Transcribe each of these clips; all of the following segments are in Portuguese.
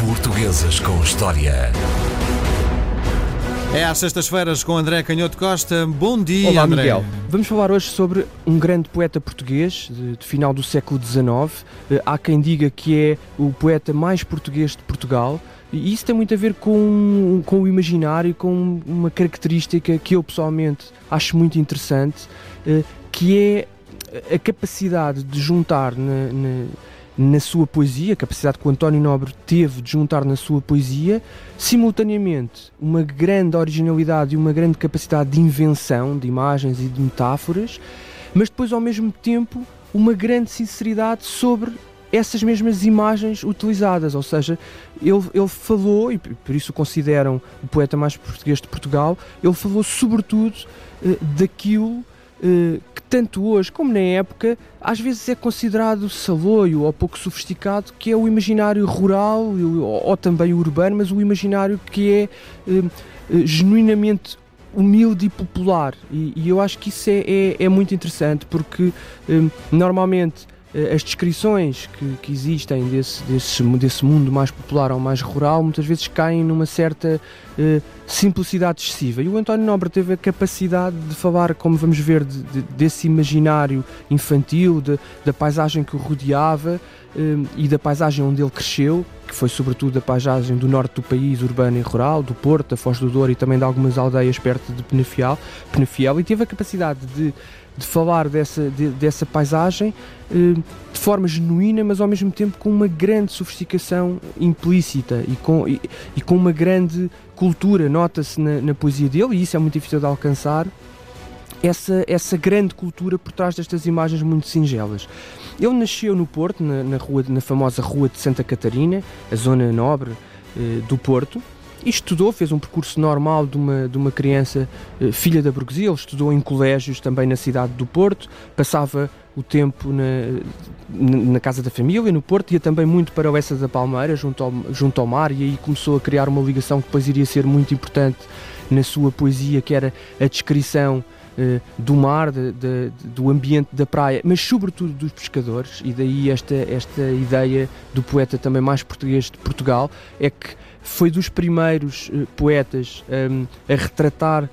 Portuguesas com História. É às sextas-feiras com André Canhoto Costa. Bom dia, Olá, André. Miguel. Vamos falar hoje sobre um grande poeta português de, de final do século XIX. Eh, há quem diga que é o poeta mais português de Portugal. E isso tem muito a ver com, com o imaginário, com uma característica que eu pessoalmente acho muito interessante, eh, que é a capacidade de juntar na, na na sua poesia, a capacidade que o António Nobre teve de juntar na sua poesia, simultaneamente uma grande originalidade e uma grande capacidade de invenção de imagens e de metáforas, mas depois ao mesmo tempo uma grande sinceridade sobre essas mesmas imagens utilizadas, ou seja, ele, ele falou, e por isso o consideram o poeta mais português de Portugal, ele falou sobretudo eh, daquilo que tanto hoje como na época às vezes é considerado saloio ou pouco sofisticado, que é o imaginário rural ou, ou também urbano, mas o imaginário que é eh, eh, genuinamente humilde e popular. E, e, eu acho que isso é, é, é muito interessante porque normalmente eh, as descrições que, que existem desse, desse, desse, mundo mais popular ou mais rural muitas vezes caem numa certa uh, simplicidade excessiva. E o António Nobre teve a capacidade de falar, como vamos ver, de, de, desse imaginário infantil, de, da paisagem que o rodeava uh, e da paisagem onde ele cresceu, que foi sobretudo a paisagem do norte do país, urbano e rural, do Porto, da Foz do Douro e também de algumas aldeias perto de Penafiel, Penafiel e teve a capacidade de de falar dessa, de, dessa paisagem eh, de forma genuína, mas ao mesmo tempo com uma grande sofisticação implícita e com, e, e com uma grande cultura, nota-se na, na, poesia dele, e isso é muito difícil de alcançar, essa, essa grande cultura por trás destas imagens muito singelas. Ele nasceu no Porto, na, na, rua, na famosa Rua de Santa Catarina, a zona nobre eh, do Porto, estudou, fez um percurso normal de uma, de uma criança eh, filha da burguesia. Ele estudou em colégios também na cidade do Porto, passava o tempo na, na casa da família, no Porto, ia também muito para o Essa da Palmeira, junto ao, junto ao mar, e aí começou a criar uma ligação que depois iria ser muito importante na sua poesia, que era a descrição do mar, de, de, do ambiente da praia, mas sobretudo dos pescadores, e daí esta, esta ideia do poeta também mais português de Portugal, é que foi dos primeiros uh, poetas um, a retratar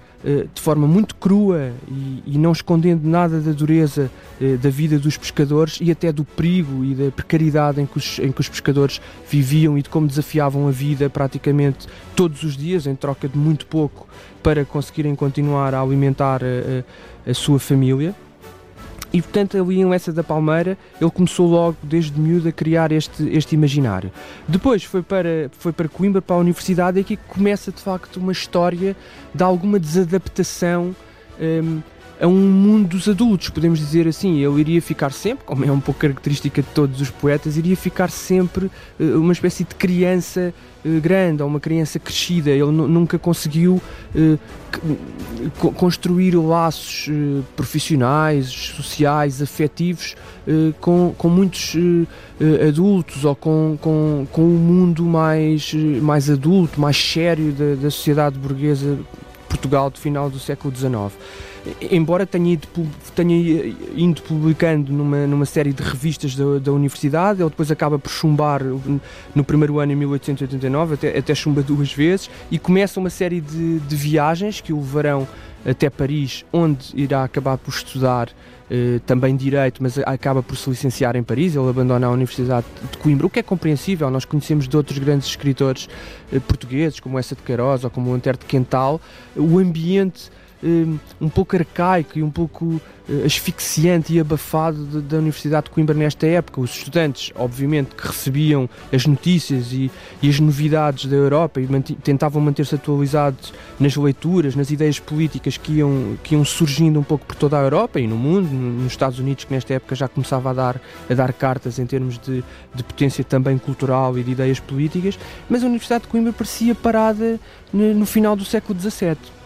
de forma muito crua e, e, não escondendo nada da dureza uh, da vida dos pescadores e até do perigo e da precariedade em que, os, em que os pescadores viviam e de como desafiavam a vida praticamente todos os dias, em troca de muito pouco, para conseguirem continuar a alimentar a, a, a sua família. E portanto, ali em Lessa da Palmeira, ele começou logo, desde miúdo, a criar este, este imaginário. Depois foi para, foi para Coimbra, para a universidade, e aqui começa de facto uma história de alguma desadaptação. Um, a um mundo dos adultos, podemos dizer assim. Ele iria ficar sempre, como é um pouco característica de todos os poetas, iria ficar sempre uh, uma espécie de criança uh, grande ou uma criança crescida. Ele nunca conseguiu uh, construir laços profissionais, sociais, afetivos com, com muitos adultos ou com, com, com um mundo mais, mais adulto, mais sério da, da sociedade burguesa Portugal do final do século XIX embora tenha ido, tenha ido publicando numa, numa série de revistas da, da universidade, ele depois acaba por chumbar no primeiro ano, em 1889, até, até chumba duas vezes, e começa uma série de, de viagens que o levarão até Paris, onde irá acabar por estudar eh, também Direito, mas acaba por se licenciar em Paris. Ele abandona a Universidade de Coimbra, o que é compreensível. Nós conhecemos de outros grandes escritores eh, portugueses, como essa de Queiroz ou como o Antero de Quental, o ambiente um pouco arcaico e um pouco eh, asfixiante e abafado da Universidade de Coimbra nesta época. Os estudantes, obviamente, que recebiam as notícias e, e as novidades da Europa e tentavam manter-se atualizados nas leituras, nas ideias políticas que iam, que iam surgindo um pouco por toda a Europa e no mundo, nos Estados Unidos, que nesta época já começava a dar, a dar cartas em termos de, de potência também cultural e de ideias políticas, mas a Universidade de Coimbra parecia parada no, no final do século XVII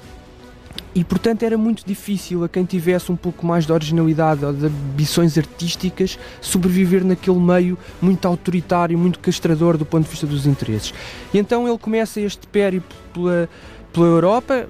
e portanto era muito difícil a quem tivesse um pouco mais de originalidade ou de ambições artísticas sobreviver naquele meio muito autoritário, muito castrador do ponto de vista dos interesses. E então ele começa este périplo pela, pela Europa,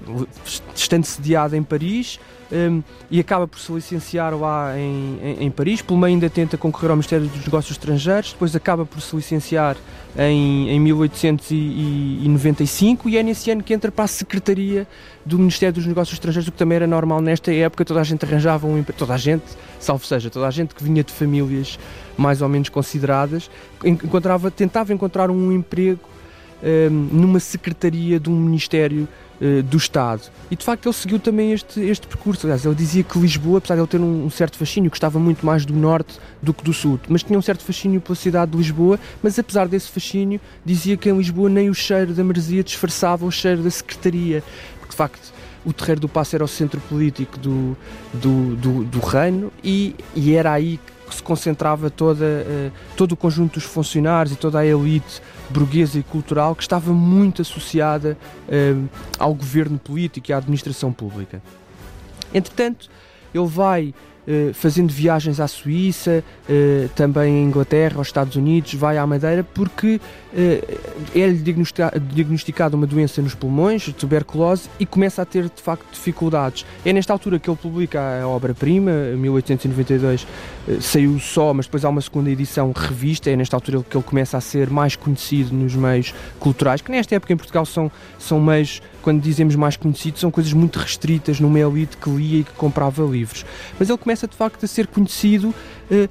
estando sediado em Paris, um, e acaba por se licenciar lá em, em, em, Paris. Pelo meio ainda tenta concorrer ao Ministério dos Negócios Estrangeiros, depois acaba por se licenciar em, em 1895 e é nesse ano que entra para a Secretaria do Ministério dos Negócios Estrangeiros, o que também era normal nesta época, toda a gente arranjava um emprego, toda a gente, salvo seja, toda a gente que vinha de famílias mais ou menos consideradas, encontrava, tentava encontrar um emprego numa secretaria de um Ministério uh, do Estado. E de facto ele seguiu também este, este percurso. Aliás, ele dizia que Lisboa, apesar de ele ter um, um, certo fascínio, gostava muito mais do norte do que do sul, mas tinha um certo fascínio pela cidade de Lisboa. Mas apesar desse fascínio, dizia que em Lisboa nem o cheiro da maresia disfarçava o cheiro da secretaria. Porque de facto o Terreiro do Passo era o centro político do, do, do, do reino e, e era aí que se concentrava toda, uh, todo o conjunto dos funcionários e toda a elite burguesa e cultural que estava muito associada uh, ao governo político e à administração pública. Entretanto, ele vai fazendo viagens à Suíça, uh, também à Inglaterra, aos Estados Unidos, vai à Madeira, porque é-lhe diagnosticada uma doença nos pulmões, tuberculose, e começa a ter de facto dificuldades. É nesta altura que ele publica a obra-prima, 1892 saiu só, mas depois há uma segunda edição revista, é nesta altura que ele começa a ser mais conhecido nos meios culturais, que nesta época em Portugal são, são meios, quando dizemos mais conhecidos, são coisas muito restritas numa elite que lia e que comprava livros. Mas ele começa de facto a ser conhecido eh,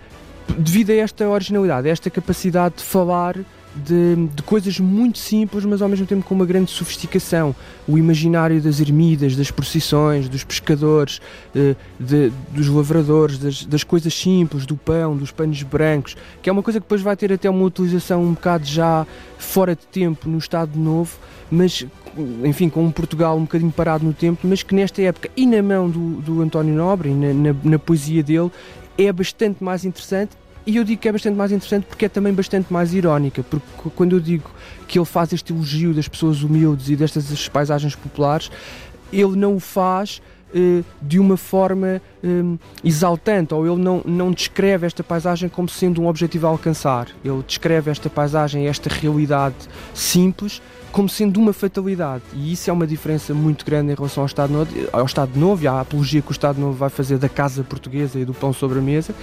devido a esta originalidade, a esta capacidade de falar de, de, coisas muito simples, mas ao mesmo tempo com uma grande sofisticação. O imaginário das ermidas, das procissões, dos pescadores, de, eh, de, dos lavradores, das, das, coisas simples, do pão, dos panos brancos, que é uma coisa que depois vai ter até uma utilização um bocado já fora de tempo no Estado Novo, mas enfim, com um Portugal um bocadinho parado no tempo, mas que nesta época e na mão do, do António Nobre e na, na, na poesia dele é bastante mais interessante e eu digo que é bastante mais interessante porque é também bastante mais irónica, porque quando eu digo que ele faz este elogio das pessoas humildes e destas paisagens populares, ele não o faz eh, de uma forma eh, exaltante, ou ele não, não descreve esta paisagem como sendo um objetivo a alcançar. Ele descreve esta paisagem, esta realidade simples, como sendo uma fatalidade. E isso é uma diferença muito grande em relação ao Estado Novo, ao Estado Novo e à apologia que o Estado Novo vai fazer da casa portuguesa e do pão sobre a mesa.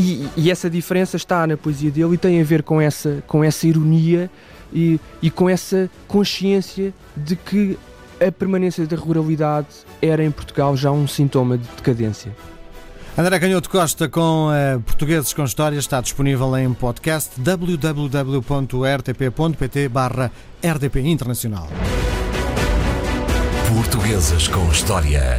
E, e, essa diferença está na poesia dele e tem a ver com essa, com essa ironia e, e com essa consciência de que a permanência da ruralidade era em Portugal já um sintoma de decadência. André Canhoto Costa com uh, Portugueses com História está disponível em podcast www.rtp.pt barra RDP Internacional. Portuguesas com História